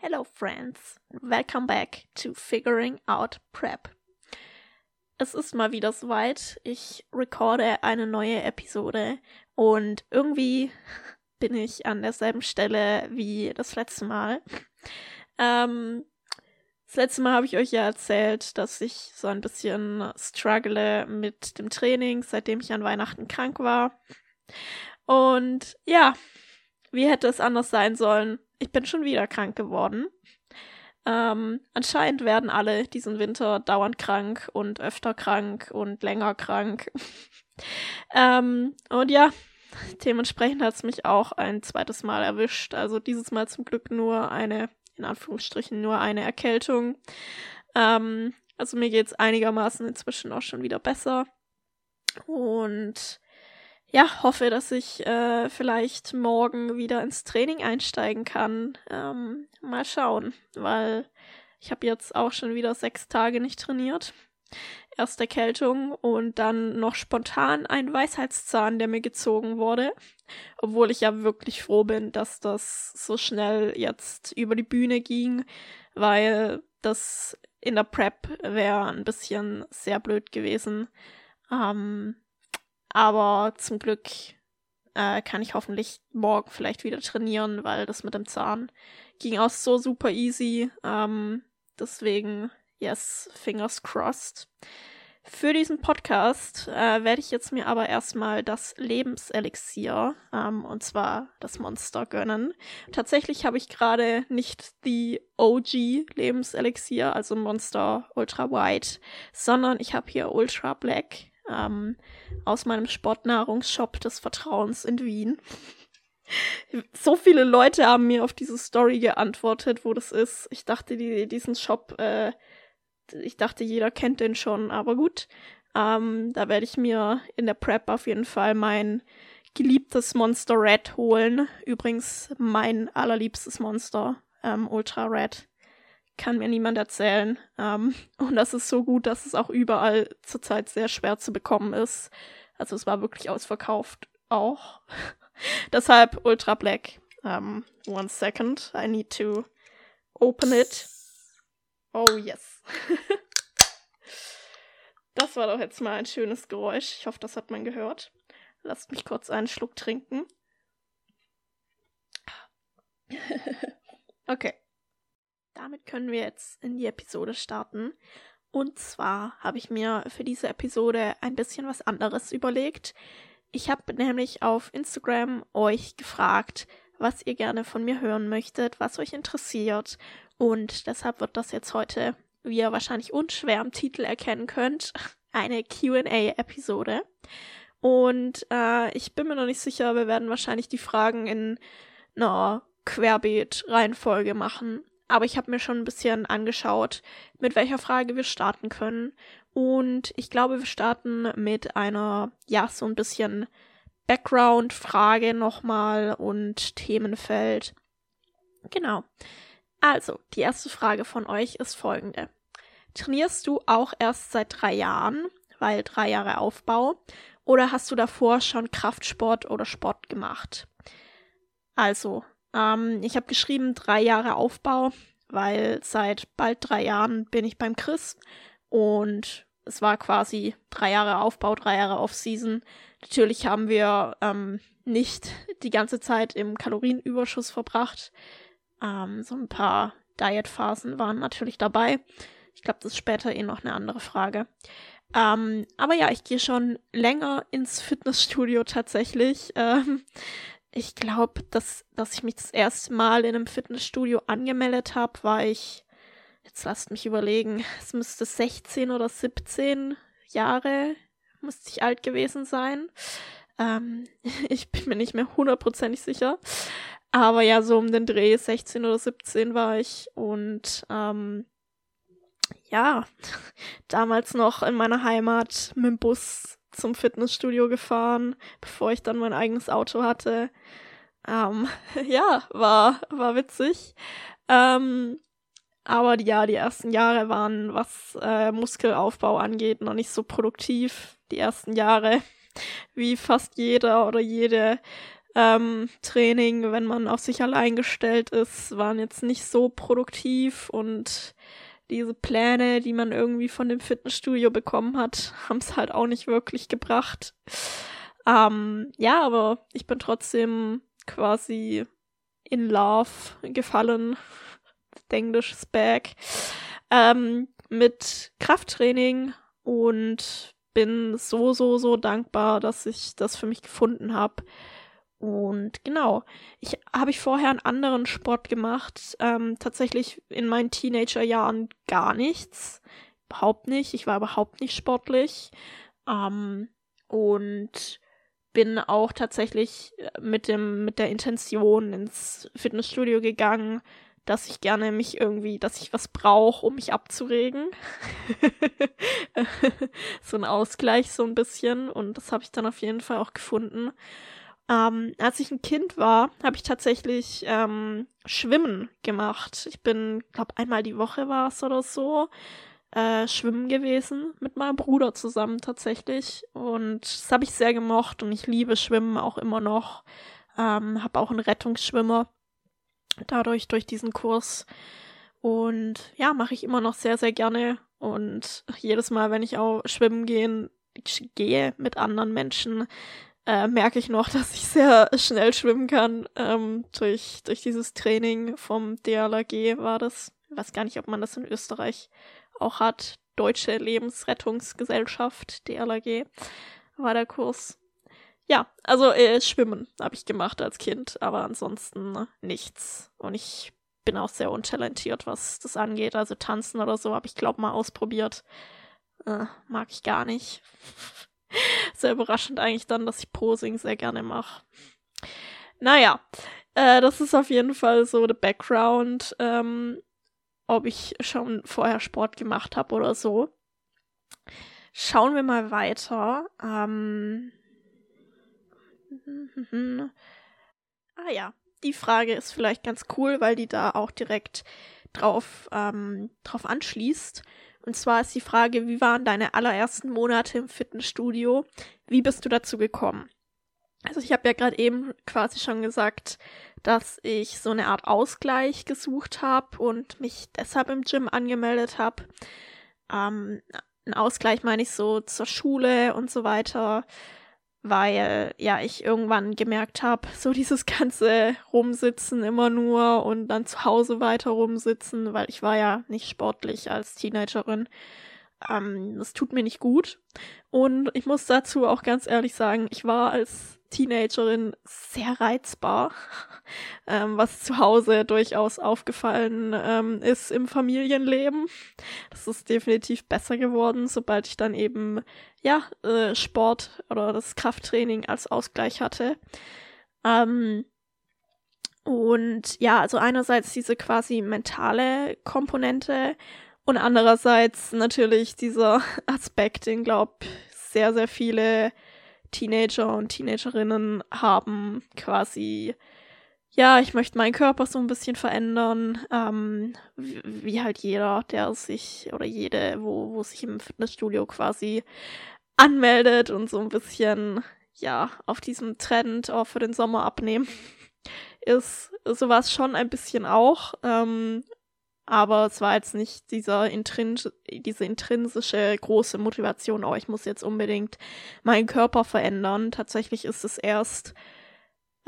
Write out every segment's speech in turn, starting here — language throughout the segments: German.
Hello, friends. Welcome back to Figuring Out Prep. Es ist mal wieder soweit. Ich recorde eine neue Episode und irgendwie bin ich an derselben Stelle wie das letzte Mal. Ähm, das letzte Mal habe ich euch ja erzählt, dass ich so ein bisschen struggle mit dem Training, seitdem ich an Weihnachten krank war. Und ja, wie hätte es anders sein sollen? Ich bin schon wieder krank geworden. Ähm, anscheinend werden alle diesen Winter dauernd krank und öfter krank und länger krank. ähm, und ja, dementsprechend hat es mich auch ein zweites Mal erwischt. Also dieses Mal zum Glück nur eine, in Anführungsstrichen, nur eine Erkältung. Ähm, also mir geht es einigermaßen inzwischen auch schon wieder besser. Und ja, hoffe, dass ich äh, vielleicht morgen wieder ins Training einsteigen kann. Ähm, mal schauen, weil ich habe jetzt auch schon wieder sechs Tage nicht trainiert. Erst Erkältung und dann noch spontan ein Weisheitszahn, der mir gezogen wurde. Obwohl ich ja wirklich froh bin, dass das so schnell jetzt über die Bühne ging, weil das in der Prep wäre ein bisschen sehr blöd gewesen. Ähm, aber zum Glück äh, kann ich hoffentlich morgen vielleicht wieder trainieren, weil das mit dem Zahn ging auch so super easy. Ähm, deswegen, yes, fingers crossed. Für diesen Podcast äh, werde ich jetzt mir aber erstmal das Lebenselixier, ähm, und zwar das Monster, gönnen. Tatsächlich habe ich gerade nicht die OG Lebenselixier, also Monster Ultra White, sondern ich habe hier Ultra Black ähm, aus meinem Sportnahrungsshop des Vertrauens in Wien. so viele Leute haben mir auf diese Story geantwortet, wo das ist. Ich dachte, die, diesen Shop, äh, ich dachte, jeder kennt den schon, aber gut. Ähm, da werde ich mir in der Prep auf jeden Fall mein geliebtes Monster Red holen. Übrigens mein allerliebstes Monster, ähm, Ultra Red kann mir niemand erzählen. Ähm, und das ist so gut, dass es auch überall zurzeit sehr schwer zu bekommen ist. Also es war wirklich ausverkauft auch. Deshalb Ultra Black. Um, ähm, one second. I need to open it. Oh yes. das war doch jetzt mal ein schönes Geräusch. Ich hoffe, das hat man gehört. Lasst mich kurz einen Schluck trinken. okay damit können wir jetzt in die Episode starten. Und zwar habe ich mir für diese Episode ein bisschen was anderes überlegt. Ich habe nämlich auf Instagram euch gefragt, was ihr gerne von mir hören möchtet, was euch interessiert. Und deshalb wird das jetzt heute, wie ihr wahrscheinlich unschwer am Titel erkennen könnt, eine QA-Episode. Und äh, ich bin mir noch nicht sicher, wir werden wahrscheinlich die Fragen in einer Querbeet-Reihenfolge machen. Aber ich habe mir schon ein bisschen angeschaut, mit welcher Frage wir starten können. Und ich glaube, wir starten mit einer, ja, so ein bisschen Background-Frage nochmal und Themenfeld. Genau. Also, die erste Frage von euch ist folgende. Trainierst du auch erst seit drei Jahren, weil drei Jahre Aufbau, oder hast du davor schon Kraftsport oder Sport gemacht? Also, ähm, ich habe geschrieben drei Jahre Aufbau, weil seit bald drei Jahren bin ich beim Chris und es war quasi drei Jahre Aufbau, drei Jahre Off-Season. Natürlich haben wir ähm, nicht die ganze Zeit im Kalorienüberschuss verbracht. Ähm, so ein paar Diet-Phasen waren natürlich dabei. Ich glaube, das ist später eh noch eine andere Frage. Ähm, aber ja, ich gehe schon länger ins Fitnessstudio tatsächlich. Ähm, ich glaube, dass, dass ich mich das erste Mal in einem Fitnessstudio angemeldet habe, war ich, jetzt lasst mich überlegen, es müsste 16 oder 17 Jahre, müsste ich alt gewesen sein. Ähm, ich bin mir nicht mehr hundertprozentig sicher. Aber ja, so um den Dreh 16 oder 17 war ich und ähm, ja, damals noch in meiner Heimat mit dem Bus zum Fitnessstudio gefahren, bevor ich dann mein eigenes Auto hatte. Ähm, ja, war, war witzig. Ähm, aber ja, die ersten Jahre waren, was äh, Muskelaufbau angeht, noch nicht so produktiv. Die ersten Jahre, wie fast jeder oder jede ähm, Training, wenn man auf sich allein gestellt ist, waren jetzt nicht so produktiv und diese Pläne, die man irgendwie von dem Fitnessstudio bekommen hat, haben es halt auch nicht wirklich gebracht. Ähm, ja, aber ich bin trotzdem quasi in Love gefallen. Englisch is back. Ähm, mit Krafttraining und bin so, so, so dankbar, dass ich das für mich gefunden habe. Und genau, ich habe ich vorher einen anderen Sport gemacht. Ähm, tatsächlich in meinen Teenagerjahren gar nichts. Überhaupt nicht. Ich war überhaupt nicht sportlich. Ähm, und bin auch tatsächlich äh, mit dem, mit der Intention ins Fitnessstudio gegangen, dass ich gerne mich irgendwie, dass ich was brauche, um mich abzuregen. so ein Ausgleich so ein bisschen. Und das habe ich dann auf jeden Fall auch gefunden. Ähm, als ich ein Kind war, habe ich tatsächlich ähm, Schwimmen gemacht. Ich bin, glaube einmal die Woche war es oder so, äh, schwimmen gewesen mit meinem Bruder zusammen tatsächlich. Und das habe ich sehr gemocht und ich liebe Schwimmen auch immer noch. Ähm, habe auch einen Rettungsschwimmer dadurch durch diesen Kurs. Und ja, mache ich immer noch sehr, sehr gerne. Und jedes Mal, wenn ich auch schwimmen gehen, gehe mit anderen Menschen, äh, merke ich noch, dass ich sehr schnell schwimmen kann. Ähm, durch, durch dieses Training vom DLAG war das. Ich weiß gar nicht, ob man das in Österreich auch hat. Deutsche Lebensrettungsgesellschaft, DLAG, war der Kurs. Ja, also äh, Schwimmen habe ich gemacht als Kind, aber ansonsten nichts. Und ich bin auch sehr untalentiert, was das angeht. Also tanzen oder so habe ich, glaube mal ausprobiert. Äh, mag ich gar nicht. sehr überraschend eigentlich dann, dass ich Posing sehr gerne mache. Naja, äh, das ist auf jeden Fall so der Background, ähm, ob ich schon vorher Sport gemacht habe oder so. Schauen wir mal weiter. Ähm, ah ja, die Frage ist vielleicht ganz cool, weil die da auch direkt drauf, ähm, drauf anschließt. Und zwar ist die Frage, wie waren deine allerersten Monate im Fitnessstudio? Wie bist du dazu gekommen? Also ich habe ja gerade eben quasi schon gesagt, dass ich so eine Art Ausgleich gesucht habe und mich deshalb im Gym angemeldet habe. Ähm, ein Ausgleich meine ich so zur Schule und so weiter weil ja ich irgendwann gemerkt habe, so dieses ganze Rumsitzen immer nur und dann zu Hause weiter rumsitzen, weil ich war ja nicht sportlich als Teenagerin. Ähm, das tut mir nicht gut. Und ich muss dazu auch ganz ehrlich sagen, ich war als Teenagerin sehr reizbar, ähm, was zu Hause durchaus aufgefallen ähm, ist im Familienleben. Das ist definitiv besser geworden, sobald ich dann eben ja äh, Sport oder das Krafttraining als Ausgleich hatte. Ähm, und ja, also einerseits diese quasi mentale Komponente und andererseits natürlich dieser Aspekt, den glaub sehr, sehr viele Teenager und Teenagerinnen haben quasi, ja, ich möchte meinen Körper so ein bisschen verändern, ähm, wie, wie, halt jeder, der sich oder jede, wo, wo sich im Fitnessstudio quasi anmeldet und so ein bisschen, ja, auf diesem Trend auch für den Sommer abnehmen, ist sowas schon ein bisschen auch. Ähm, aber es war jetzt nicht dieser intrins diese intrinsische große Motivation, oh, ich muss jetzt unbedingt meinen Körper verändern. Tatsächlich ist es erst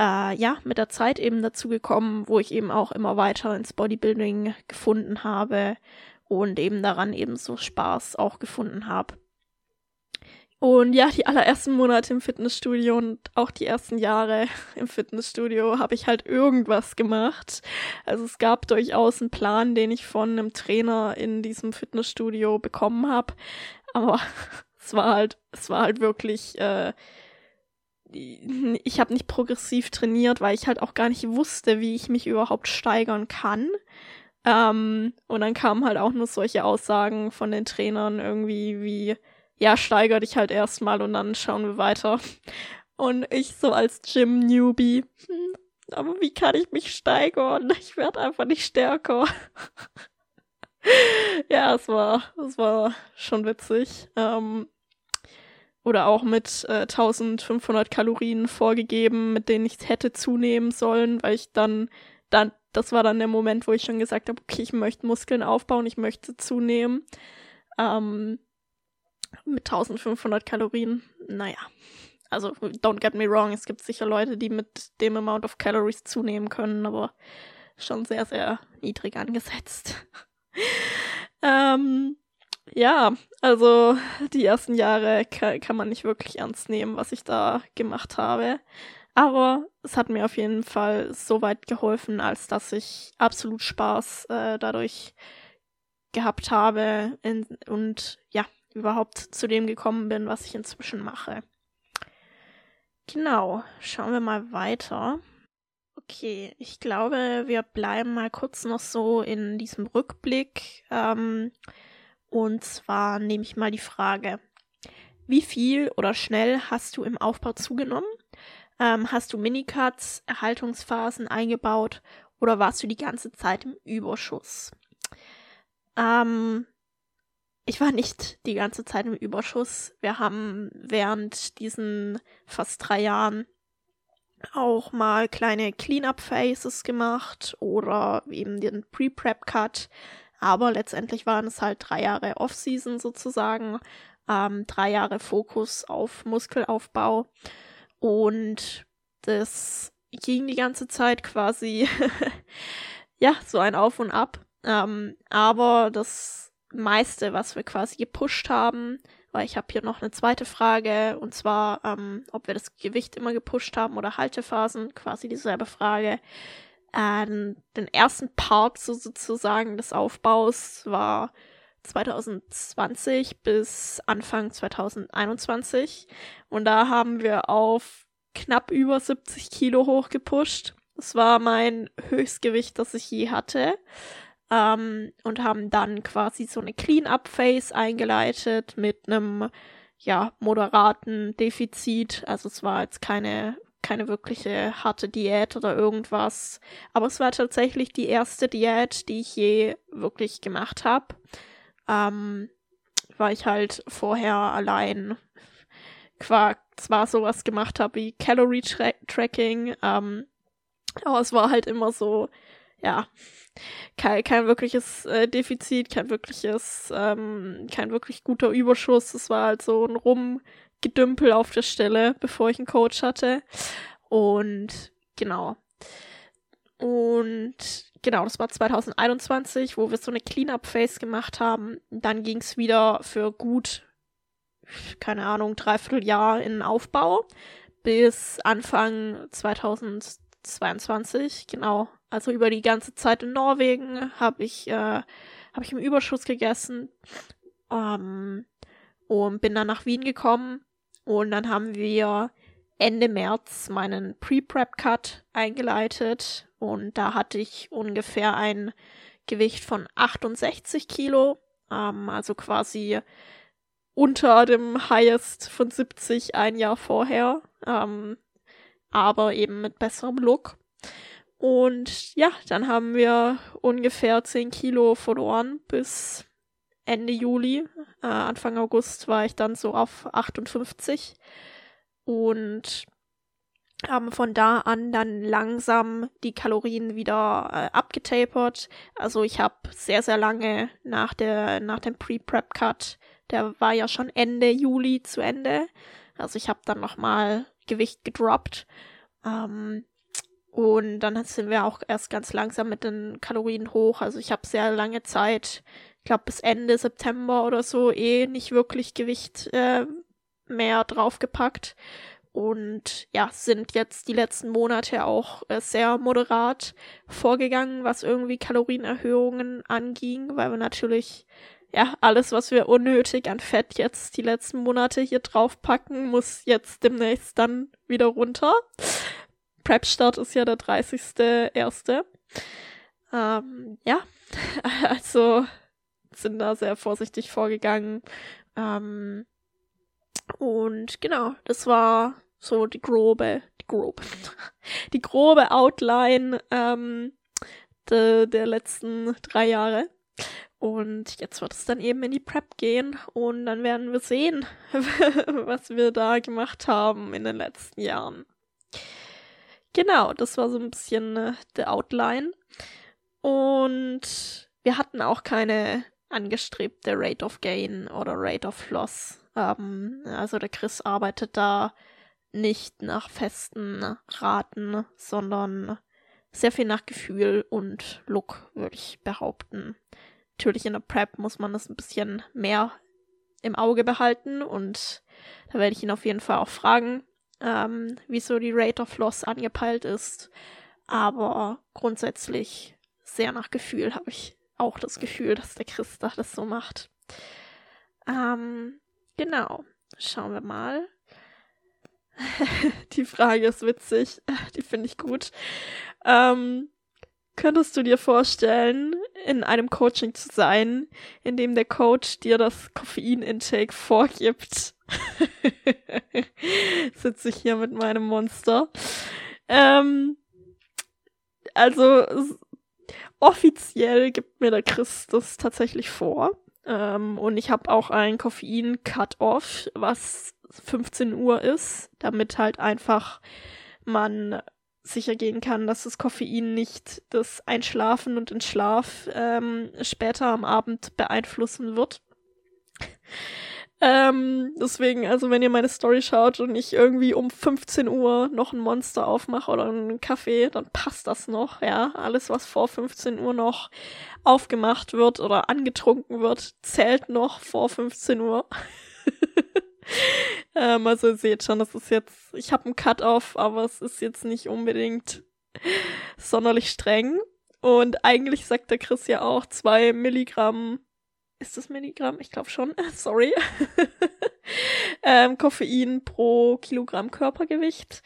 äh, ja mit der Zeit eben dazu gekommen, wo ich eben auch immer weiter ins Bodybuilding gefunden habe und eben daran eben so Spaß auch gefunden habe. Und ja, die allerersten Monate im Fitnessstudio und auch die ersten Jahre im Fitnessstudio habe ich halt irgendwas gemacht. Also es gab durchaus einen Plan, den ich von einem Trainer in diesem Fitnessstudio bekommen habe. Aber es war halt, es war halt wirklich, äh, ich habe nicht progressiv trainiert, weil ich halt auch gar nicht wusste, wie ich mich überhaupt steigern kann. Ähm, und dann kamen halt auch nur solche Aussagen von den Trainern irgendwie wie, ja, steiger dich halt erstmal und dann schauen wir weiter. Und ich so als Gym-Newbie, hm, aber wie kann ich mich steigern? Ich werde einfach nicht stärker. ja, es war, es war schon witzig. Ähm, oder auch mit äh, 1500 Kalorien vorgegeben, mit denen ich hätte zunehmen sollen, weil ich dann, dann, das war dann der Moment, wo ich schon gesagt habe, okay, ich möchte Muskeln aufbauen, ich möchte zunehmen. Ähm, mit 1500 Kalorien, naja. Also, don't get me wrong, es gibt sicher Leute, die mit dem Amount of Calories zunehmen können, aber schon sehr, sehr niedrig angesetzt. ähm, ja, also die ersten Jahre kann, man nicht wirklich ernst nehmen, was ich da gemacht habe. Aber es hat mir auf jeden Fall so weit geholfen, als dass ich absolut Spaß äh, dadurch gehabt habe in, und ja, überhaupt zu dem gekommen bin, was ich inzwischen mache. Genau, schauen wir mal weiter. Okay, ich glaube, wir bleiben mal kurz noch so in diesem Rückblick. Ähm, und zwar nehme ich mal die Frage, wie viel oder schnell hast du im Aufbau zugenommen? Ähm, hast du Minicuts, Erhaltungsphasen eingebaut oder warst du die ganze Zeit im Überschuss? Ähm, ich war nicht die ganze Zeit im Überschuss. Wir haben während diesen fast drei Jahren auch mal kleine Cleanup-Phases gemacht oder eben den Pre-Prep-Cut. Aber letztendlich waren es halt drei Jahre Off-Season sozusagen, ähm, drei Jahre Fokus auf Muskelaufbau. Und das ging die ganze Zeit quasi, ja, so ein Auf und Ab. Ähm, aber das meiste, was wir quasi gepusht haben, weil ich habe hier noch eine zweite Frage, und zwar, ähm, ob wir das Gewicht immer gepusht haben oder Haltephasen, quasi dieselbe Frage äh, den ersten Part so sozusagen des Aufbaus war 2020 bis Anfang 2021. Und da haben wir auf knapp über 70 Kilo hochgepusht. Das war mein Höchstgewicht, das ich je hatte. Ähm, und haben dann quasi so eine Clean-up-Phase eingeleitet mit einem ja moderaten Defizit. Also es war jetzt keine keine wirkliche harte Diät oder irgendwas. Aber es war tatsächlich die erste Diät, die ich je wirklich gemacht habe. Ähm, weil ich halt vorher allein zwar sowas gemacht habe wie Calorie -Tra Tracking, ähm, aber es war halt immer so, ja, kein, kein wirkliches äh, Defizit, kein wirkliches, ähm, kein wirklich guter Überschuss. Es war halt so ein Rum Gedümpel auf der Stelle, bevor ich einen Coach hatte. Und genau. Und genau, das war 2021, wo wir so eine Cleanup-Phase gemacht haben. Dann ging es wieder für gut, keine Ahnung, dreiviertel Jahr in Aufbau bis Anfang 2022. Genau, also über die ganze Zeit in Norwegen habe ich, äh, hab ich im Überschuss gegessen ähm, und bin dann nach Wien gekommen und dann haben wir Ende März meinen Pre-Prep-Cut eingeleitet und da hatte ich ungefähr ein Gewicht von 68 Kilo, ähm, also quasi unter dem Highest von 70 ein Jahr vorher, ähm, aber eben mit besserem Look. Und ja, dann haben wir ungefähr 10 Kilo verloren bis Ende Juli. Äh, Anfang August war ich dann so auf 58 und haben von da an dann langsam die Kalorien wieder äh, abgetapert. Also ich habe sehr, sehr lange nach, der, nach dem Pre-Prep-Cut, der war ja schon Ende Juli zu Ende. Also ich habe dann nochmal Gewicht gedroppt. Ähm, und dann sind wir auch erst ganz langsam mit den Kalorien hoch. Also ich habe sehr lange Zeit ich glaube, bis Ende September oder so eh nicht wirklich Gewicht äh, mehr draufgepackt. Und ja, sind jetzt die letzten Monate auch äh, sehr moderat vorgegangen, was irgendwie Kalorienerhöhungen anging, weil wir natürlich, ja, alles, was wir unnötig an Fett jetzt die letzten Monate hier draufpacken, muss jetzt demnächst dann wieder runter. Prep-Start ist ja der 30.01. Ähm, ja, also sind da sehr vorsichtig vorgegangen. Ähm, und genau, das war so die grobe, die grobe, die grobe Outline ähm, de, der letzten drei Jahre. Und jetzt wird es dann eben in die Prep gehen und dann werden wir sehen, was wir da gemacht haben in den letzten Jahren. Genau, das war so ein bisschen äh, der Outline. Und wir hatten auch keine angestrebte Rate of Gain oder Rate of Loss. Ähm, also der Chris arbeitet da nicht nach festen Raten, sondern sehr viel nach Gefühl und Look, würde ich behaupten. Natürlich in der Prep muss man das ein bisschen mehr im Auge behalten und da werde ich ihn auf jeden Fall auch fragen, ähm, wieso die Rate of Loss angepeilt ist. Aber grundsätzlich sehr nach Gefühl habe ich auch das Gefühl, dass der Christa das so macht. Ähm, genau. Schauen wir mal. die Frage ist witzig. Die finde ich gut. Ähm, könntest du dir vorstellen, in einem Coaching zu sein, in dem der Coach dir das Koffein-Intake vorgibt? Sitze ich hier mit meinem Monster. Ähm, also offiziell gibt mir der Chris das tatsächlich vor. Ähm, und ich habe auch ein Koffein-Cut-Off, was 15 Uhr ist, damit halt einfach man sicher gehen kann, dass das Koffein nicht das Einschlafen und den Schlaf ähm, später am Abend beeinflussen wird. Ähm, deswegen, also wenn ihr meine Story schaut und ich irgendwie um 15 Uhr noch ein Monster aufmache oder einen Kaffee, dann passt das noch, ja. Alles, was vor 15 Uhr noch aufgemacht wird oder angetrunken wird, zählt noch vor 15 Uhr. ähm, also ihr seht schon, das ist jetzt, ich habe einen Cut-Off, aber es ist jetzt nicht unbedingt sonderlich streng. Und eigentlich sagt der Chris ja auch, zwei Milligramm ist das Milligramm? Ich glaube schon. Sorry. ähm, Koffein pro Kilogramm Körpergewicht.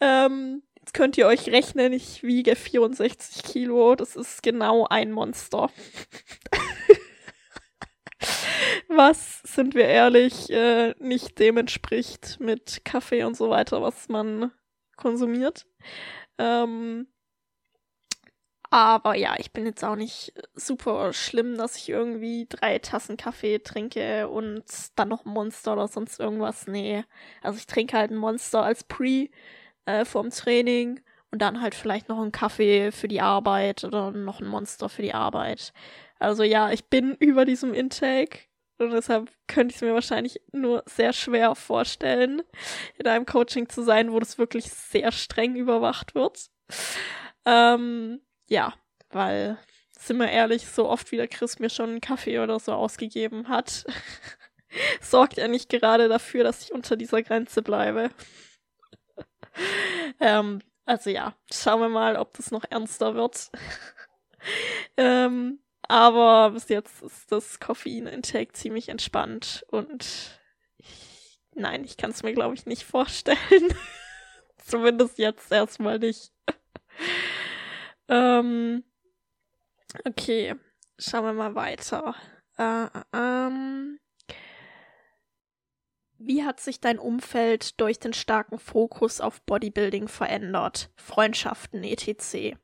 Ähm, jetzt könnt ihr euch rechnen, ich wiege 64 Kilo. Das ist genau ein Monster. was, sind wir ehrlich, äh, nicht dem entspricht mit Kaffee und so weiter, was man konsumiert. Ähm, aber ja, ich bin jetzt auch nicht super schlimm, dass ich irgendwie drei Tassen Kaffee trinke und dann noch ein Monster oder sonst irgendwas. Nee. Also ich trinke halt ein Monster als Pre äh, vorm Training und dann halt vielleicht noch einen Kaffee für die Arbeit oder noch ein Monster für die Arbeit. Also ja, ich bin über diesem Intake und deshalb könnte ich es mir wahrscheinlich nur sehr schwer vorstellen, in einem Coaching zu sein, wo das wirklich sehr streng überwacht wird. Ähm, ja, weil, sind wir ehrlich, so oft wie der Chris mir schon einen Kaffee oder so ausgegeben hat, sorgt er nicht gerade dafür, dass ich unter dieser Grenze bleibe. ähm, also ja, schauen wir mal, ob das noch ernster wird. ähm, aber bis jetzt ist das Koffein-Intake ziemlich entspannt und ich, nein, ich kann es mir, glaube ich, nicht vorstellen. Zumindest jetzt erstmal nicht. Ähm, okay, schauen wir mal weiter. Äh, ähm, wie hat sich dein Umfeld durch den starken Fokus auf Bodybuilding verändert? Freundschaften, etc.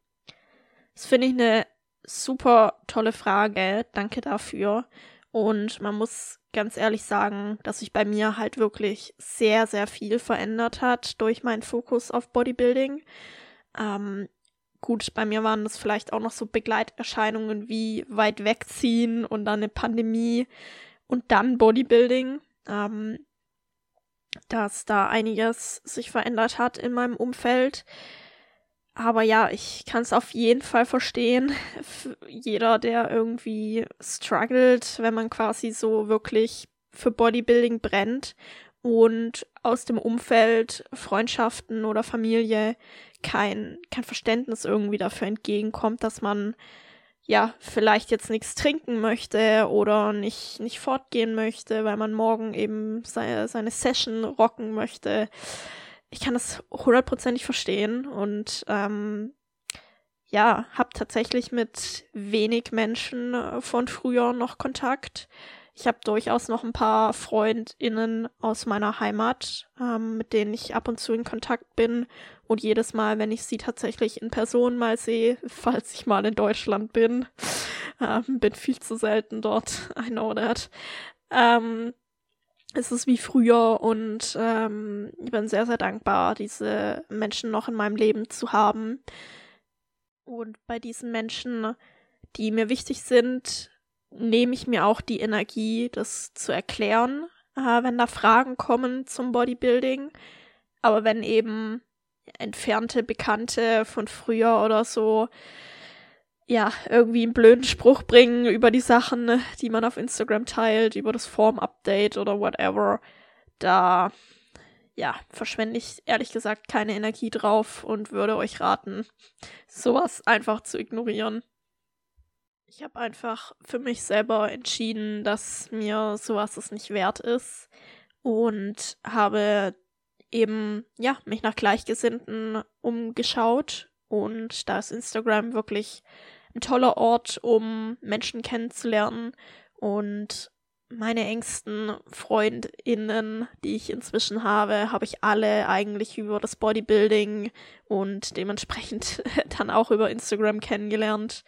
Das finde ich eine super tolle Frage. Danke dafür. Und man muss ganz ehrlich sagen, dass sich bei mir halt wirklich sehr, sehr viel verändert hat durch meinen Fokus auf Bodybuilding. Ähm, gut, bei mir waren das vielleicht auch noch so Begleiterscheinungen wie weit wegziehen und dann eine Pandemie und dann Bodybuilding, ähm, dass da einiges sich verändert hat in meinem Umfeld. Aber ja, ich kann es auf jeden Fall verstehen. Jeder, der irgendwie struggelt, wenn man quasi so wirklich für Bodybuilding brennt und aus dem Umfeld, Freundschaften oder Familie kein, kein Verständnis irgendwie dafür entgegenkommt, dass man ja vielleicht jetzt nichts trinken möchte oder nicht, nicht fortgehen möchte, weil man morgen eben seine, seine Session rocken möchte. Ich kann das hundertprozentig verstehen und ähm, ja, habe tatsächlich mit wenig Menschen von früher noch Kontakt. Ich habe durchaus noch ein paar FreundInnen aus meiner Heimat, ähm, mit denen ich ab und zu in Kontakt bin. Und jedes Mal, wenn ich sie tatsächlich in Person mal sehe, falls ich mal in Deutschland bin, Ähm, bin viel zu selten dort. I know that. Ähm, es ist wie früher und ähm, ich bin sehr, sehr dankbar, diese Menschen noch in meinem Leben zu haben. Und bei diesen Menschen, die mir wichtig sind, nehme ich mir auch die Energie, das zu erklären, äh, wenn da Fragen kommen zum Bodybuilding. Aber wenn eben entfernte Bekannte von früher oder so ja, irgendwie einen blöden Spruch bringen über die Sachen, die man auf Instagram teilt, über das Form-Update oder whatever. Da, ja, verschwende ich ehrlich gesagt keine Energie drauf und würde euch raten, sowas einfach zu ignorieren. Ich habe einfach für mich selber entschieden, dass mir sowas es nicht wert ist und habe eben, ja, mich nach Gleichgesinnten umgeschaut und da ist Instagram wirklich ein toller Ort, um Menschen kennenzulernen und meine engsten FreundInnen, die ich inzwischen habe, habe ich alle eigentlich über das Bodybuilding und dementsprechend dann auch über Instagram kennengelernt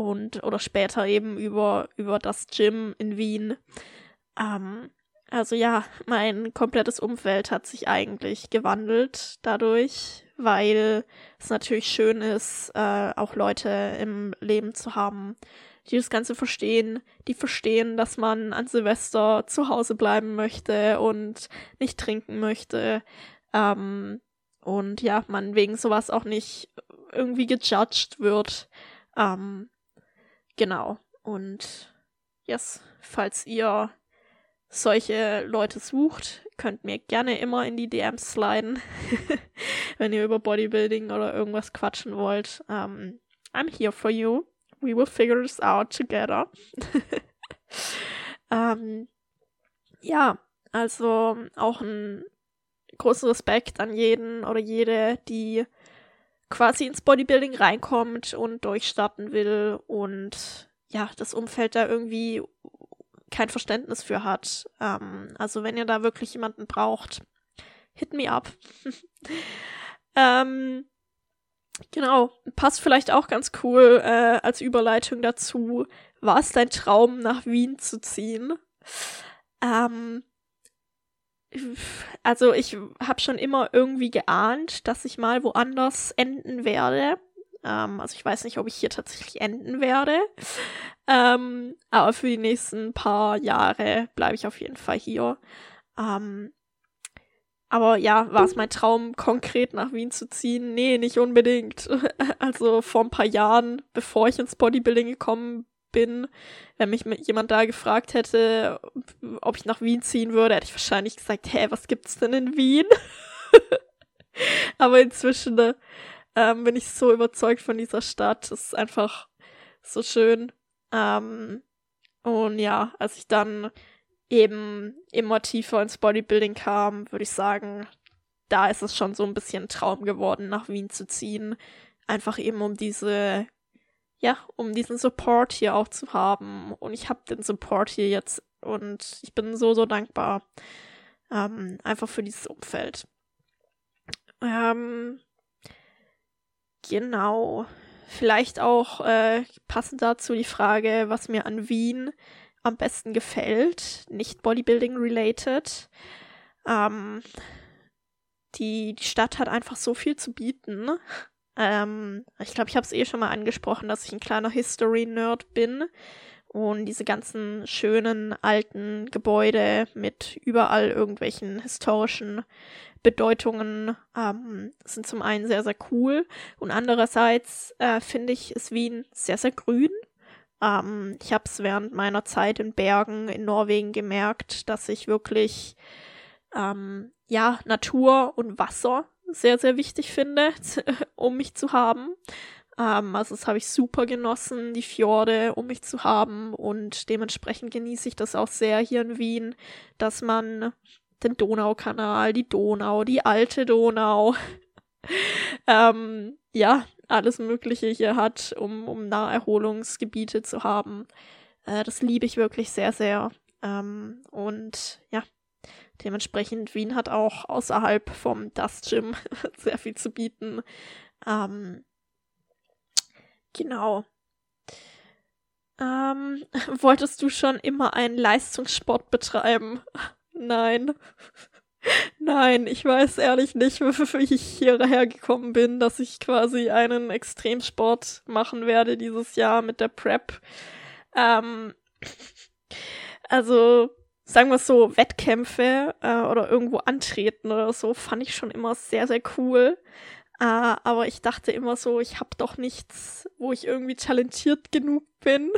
und oder später eben über, über das Gym in Wien. Ähm, also ja, mein komplettes Umfeld hat sich eigentlich gewandelt dadurch, weil es natürlich schön ist, äh, auch Leute im Leben zu haben, die das Ganze verstehen, die verstehen, dass man an Silvester zu Hause bleiben möchte und nicht trinken möchte. Ähm, und ja, man wegen sowas auch nicht irgendwie gejudged wird. Ähm, genau. Und yes, falls ihr solche Leute sucht, könnt mir gerne immer in die DMs sliden, wenn ihr über Bodybuilding oder irgendwas quatschen wollt. Um, ähm, I'm here for you. We will figure this out together. um, ähm, ja, also auch ein großen Respekt an jeden oder jede, die quasi ins Bodybuilding reinkommt und durchstarten will und ja, das Umfeld da irgendwie kein Verständnis für hat. Ähm, also wenn ihr da wirklich jemanden braucht, hit me up. ähm, genau, passt vielleicht auch ganz cool äh, als Überleitung dazu. War es dein Traum, nach Wien zu ziehen? Ähm, also ich habe schon immer irgendwie geahnt, dass ich mal woanders enden werde. Ähm, also ich weiß nicht, ob ich hier tatsächlich enden werde. Ähm, aber für die nächsten paar Jahre bleibe ich auf jeden Fall hier. Ähm, aber ja, war es mein Traum, konkret nach Wien zu ziehen? Nee, nicht unbedingt. Also vor ein paar Jahren, bevor ich ins Bodybuilding gekommen bin, wenn mich jemand da gefragt hätte, ob ich nach Wien ziehen würde, hätte ich wahrscheinlich gesagt, hä, was gibt's denn in Wien? Aber inzwischen ne, ähm, bin ich so überzeugt von dieser Stadt. Es ist einfach so schön. Ähm, und ja, als ich dann eben immer tiefer ins Bodybuilding kam, würde ich sagen, da ist es schon so ein bisschen Traum geworden, nach Wien zu ziehen. Einfach eben um diese, ja, um diesen Support hier auch zu haben. Und ich habe den Support hier jetzt und ich bin so, so dankbar. Ähm, einfach für dieses Umfeld. Ähm, genau. Vielleicht auch äh, passend dazu die Frage, was mir an Wien am besten gefällt, nicht Bodybuilding related. Ähm, die, die Stadt hat einfach so viel zu bieten. Ähm, ich glaube, ich habe es eh schon mal angesprochen, dass ich ein kleiner History-Nerd bin. Und diese ganzen schönen alten Gebäude mit überall irgendwelchen historischen Bedeutungen ähm, sind zum einen sehr, sehr cool und andererseits äh, finde ich, ist Wien sehr, sehr grün. Ähm, ich habe es während meiner Zeit in Bergen in Norwegen gemerkt, dass ich wirklich ähm, ja Natur und Wasser sehr, sehr wichtig finde, um mich zu haben. Ähm, also das habe ich super genossen, die Fjorde um mich zu haben und dementsprechend genieße ich das auch sehr hier in Wien, dass man den Donaukanal, die Donau, die alte Donau, ähm, ja, alles Mögliche hier hat, um, um Naherholungsgebiete zu haben. Äh, das liebe ich wirklich sehr, sehr. Ähm, und ja, dementsprechend Wien hat auch außerhalb vom Dust Gym sehr viel zu bieten. Ähm, genau. Ähm, wolltest du schon immer einen Leistungssport betreiben? Nein. Nein, ich weiß ehrlich nicht, wie ich hierher gekommen bin, dass ich quasi einen Extremsport machen werde dieses Jahr mit der Prep. Ähm, also, sagen wir so, Wettkämpfe äh, oder irgendwo antreten oder so, fand ich schon immer sehr, sehr cool. Äh, aber ich dachte immer so, ich habe doch nichts, wo ich irgendwie talentiert genug bin.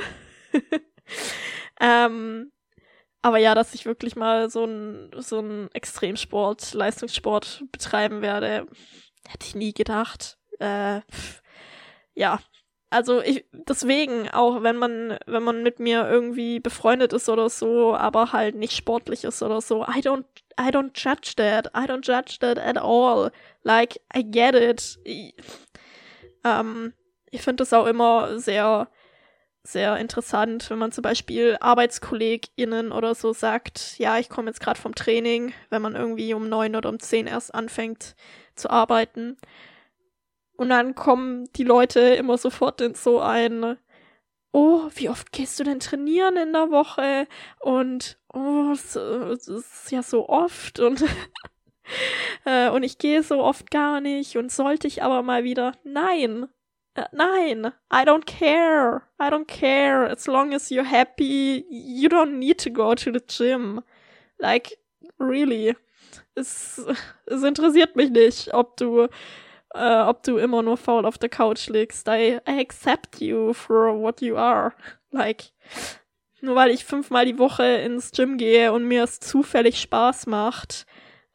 ähm, aber ja, dass ich wirklich mal so ein so ein Extremsport, Leistungssport betreiben werde, hätte ich nie gedacht. Äh, ja, also ich deswegen auch wenn man wenn man mit mir irgendwie befreundet ist oder so, aber halt nicht sportlich ist oder so, I don't I don't judge that. I don't judge that at all. Like I get it. Ich, ähm, ich finde das auch immer sehr sehr interessant, wenn man zum Beispiel ArbeitskollegInnen oder so sagt, ja, ich komme jetzt gerade vom Training, wenn man irgendwie um neun oder um zehn erst anfängt zu arbeiten. Und dann kommen die Leute immer sofort in so ein, oh, wie oft gehst du denn trainieren in der Woche? Und, oh, es ist ja so oft und, äh, und ich gehe so oft gar nicht und sollte ich aber mal wieder. Nein, Uh, nein, I don't care. I don't care. As long as you're happy, you don't need to go to the gym. Like, really. Es, es interessiert mich nicht, ob du, äh, ob du immer nur faul auf der Couch liegst. I, accept you for what you are. Like, nur weil ich fünfmal die Woche ins Gym gehe und mir es zufällig Spaß macht,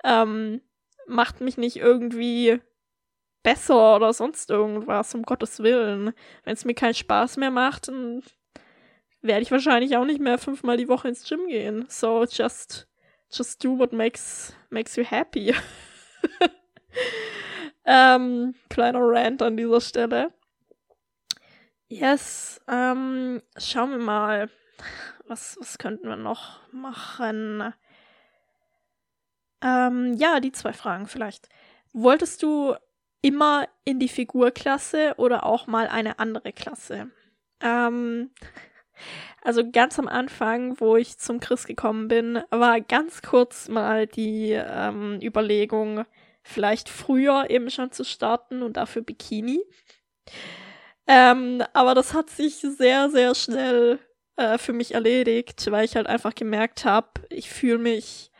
ähm, macht mich nicht irgendwie besser oder sonst irgendwas, um Gottes Willen. Wenn es mir keinen Spaß mehr macht, dann werde ich wahrscheinlich auch nicht mehr fünfmal die Woche ins Gym gehen. So just, just do what makes, makes you happy. ähm, kleiner Rant an dieser Stelle. Yes, ähm, schauen wir mal. Was, was könnten wir noch machen? Ähm, ja, die zwei Fragen vielleicht. Wolltest du immer in die Figurklasse oder auch mal eine andere Klasse. Ähm, also ganz am Anfang, wo ich zum Chris gekommen bin, war ganz kurz mal die ähm, Überlegung, vielleicht früher eben schon zu starten und dafür Bikini. Ähm, aber das hat sich sehr, sehr schnell äh, für mich erledigt, weil ich halt einfach gemerkt habe, ich fühle mich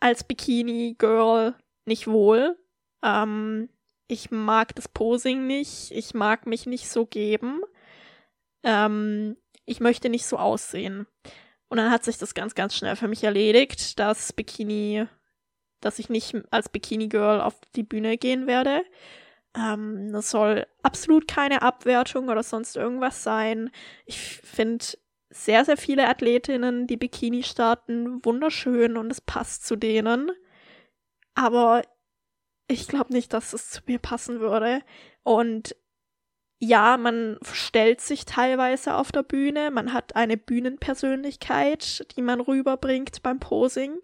als Bikini-Girl nicht wohl. Ähm, ich mag das Posing nicht, ich mag mich nicht so geben. Ähm, ich möchte nicht so aussehen. Und dann hat sich das ganz, ganz schnell für mich erledigt, dass Bikini, dass ich nicht als Bikini-Girl auf die Bühne gehen werde. Ähm, das soll absolut keine Abwertung oder sonst irgendwas sein. Ich finde sehr, sehr viele Athletinnen, die Bikini starten, wunderschön und es passt zu denen. Aber ich glaube nicht, dass es zu mir passen würde. Und ja, man stellt sich teilweise auf der Bühne, man hat eine Bühnenpersönlichkeit, die man rüberbringt beim Posing.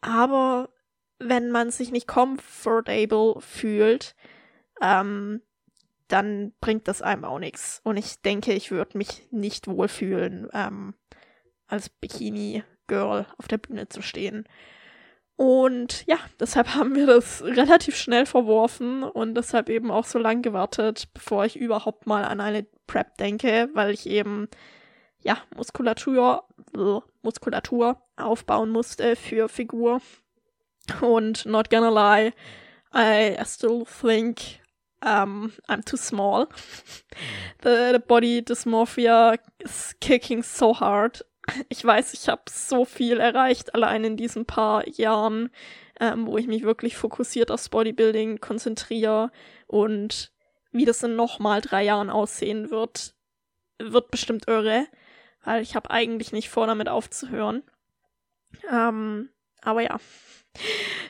Aber wenn man sich nicht comfortable fühlt, ähm, dann bringt das einem auch nichts. Und ich denke, ich würde mich nicht wohlfühlen, ähm, als Bikini-Girl auf der Bühne zu stehen. Und ja, deshalb haben wir das relativ schnell verworfen und deshalb eben auch so lang gewartet, bevor ich überhaupt mal an eine Prep denke, weil ich eben ja Muskulatur, äh, Muskulatur aufbauen musste für Figur. Und not gonna lie, I still think um, I'm too small. the, the body dysmorphia is kicking so hard ich weiß, ich habe so viel erreicht, allein in diesen paar Jahren, ähm, wo ich mich wirklich fokussiert aufs Bodybuilding konzentriere und wie das in nochmal drei Jahren aussehen wird, wird bestimmt irre, weil ich habe eigentlich nicht vor, damit aufzuhören. Ähm, aber ja,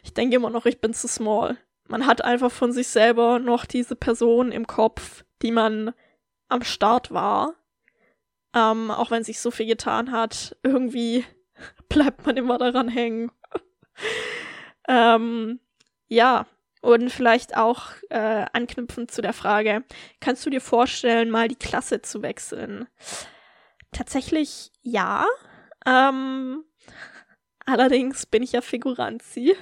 ich denke immer noch, ich bin zu small. Man hat einfach von sich selber noch diese Person im Kopf, die man am Start war ähm, auch wenn sich so viel getan hat, irgendwie bleibt man immer daran hängen. ähm, ja, und vielleicht auch äh, anknüpfend zu der Frage, kannst du dir vorstellen, mal die Klasse zu wechseln? tatsächlich ja. Ähm, allerdings bin ich ja Figuranzi.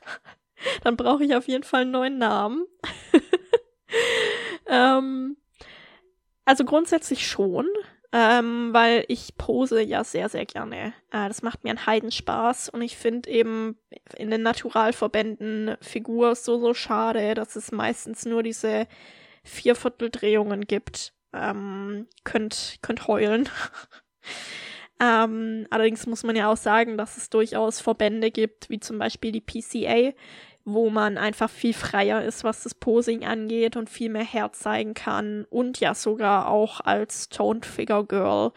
Dann brauche ich auf jeden Fall einen neuen Namen. ähm, also grundsätzlich schon, ähm, weil ich pose ja sehr, sehr gerne. Äh, das macht mir einen Heidenspaß und ich finde eben in den Naturalverbänden Figur so, so schade, dass es meistens nur diese Viervierteldrehungen gibt. Ähm, könnt, könnt heulen. ähm, allerdings muss man ja auch sagen, dass es durchaus Verbände gibt, wie zum Beispiel die PCA, wo man einfach viel freier ist, was das Posing angeht und viel mehr herzeigen kann und ja sogar auch als Toned Figure Girl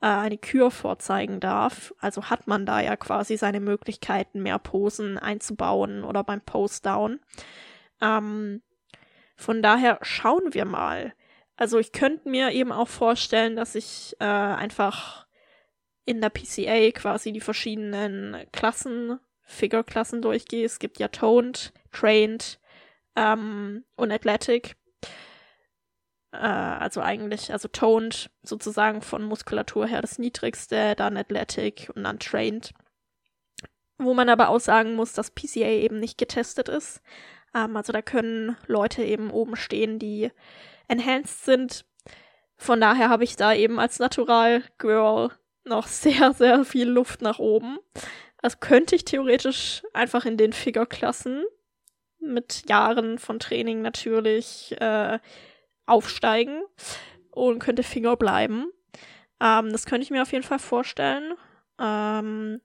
äh, eine Kür vorzeigen darf. Also hat man da ja quasi seine Möglichkeiten, mehr Posen einzubauen oder beim Post-Down. Ähm, von daher schauen wir mal. Also ich könnte mir eben auch vorstellen, dass ich äh, einfach in der PCA quasi die verschiedenen Klassen Figure-Klassen durchgehe. Es gibt ja Toned, Trained ähm, und Athletic. Äh, also eigentlich, also Toned sozusagen von Muskulatur her das niedrigste, dann Athletic und dann Trained. Wo man aber auch sagen muss, dass PCA eben nicht getestet ist. Ähm, also da können Leute eben oben stehen, die enhanced sind. Von daher habe ich da eben als Natural Girl noch sehr, sehr viel Luft nach oben. Also könnte ich theoretisch einfach in den Figure-Klassen mit Jahren von Training natürlich äh, aufsteigen und könnte Finger bleiben. Ähm, das könnte ich mir auf jeden Fall vorstellen. Ähm,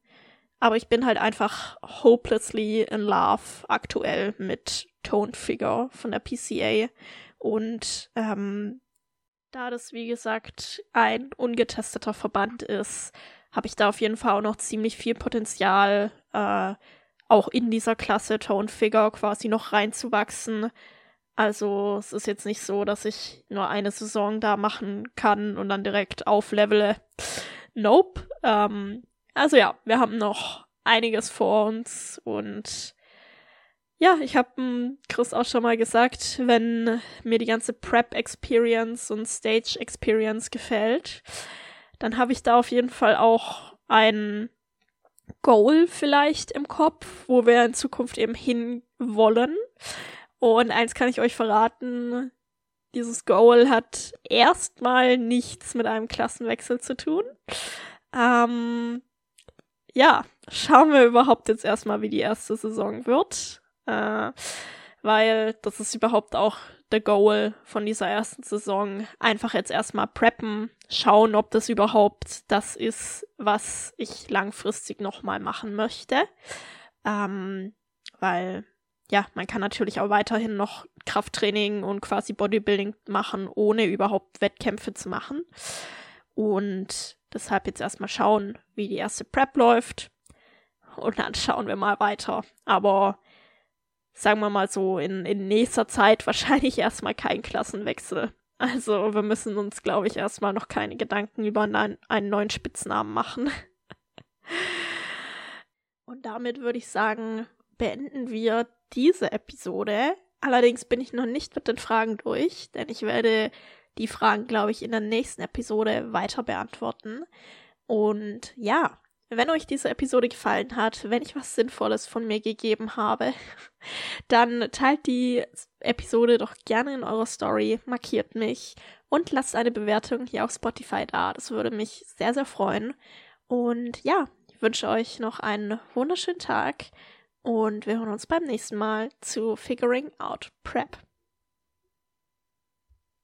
aber ich bin halt einfach hopelessly in love aktuell mit Toned Figure von der PCA. Und ähm, da das, wie gesagt, ein ungetesteter Verband ist, habe ich da auf jeden Fall auch noch ziemlich viel Potenzial, äh, auch in dieser Klasse Tone Figure quasi noch reinzuwachsen. Also es ist jetzt nicht so, dass ich nur eine Saison da machen kann und dann direkt auflevele. Nope. Ähm, also ja, wir haben noch einiges vor uns und ja, ich habe Chris auch schon mal gesagt, wenn mir die ganze Prep Experience und Stage Experience gefällt, dann habe ich da auf jeden Fall auch ein Goal vielleicht im Kopf, wo wir in Zukunft eben hin wollen. Und eins kann ich euch verraten, dieses Goal hat erstmal nichts mit einem Klassenwechsel zu tun. Ähm, ja, schauen wir überhaupt jetzt erstmal, wie die erste Saison wird. Äh, weil das ist überhaupt auch der Goal von dieser ersten Saison. Einfach jetzt erstmal preppen, schauen, ob das überhaupt das ist, was ich langfristig nochmal machen möchte. Ähm, weil, ja, man kann natürlich auch weiterhin noch Krafttraining und quasi Bodybuilding machen, ohne überhaupt Wettkämpfe zu machen. Und deshalb jetzt erstmal schauen, wie die erste Prep läuft. Und dann schauen wir mal weiter. Aber sagen wir mal so, in, in nächster Zeit wahrscheinlich erstmal kein Klassenwechsel. Also wir müssen uns, glaube ich, erstmal noch keine Gedanken über einen, einen neuen Spitznamen machen. Und damit würde ich sagen, beenden wir diese Episode. Allerdings bin ich noch nicht mit den Fragen durch, denn ich werde die Fragen, glaube ich, in der nächsten Episode weiter beantworten. Und ja, wenn euch diese Episode gefallen hat, wenn ich was Sinnvolles von mir gegeben habe, dann teilt die Episode doch gerne in eurer Story, markiert mich und lasst eine Bewertung hier auf Spotify da. Das würde mich sehr, sehr freuen. Und ja, ich wünsche euch noch einen wunderschönen Tag und wir hören uns beim nächsten Mal zu Figuring Out Prep.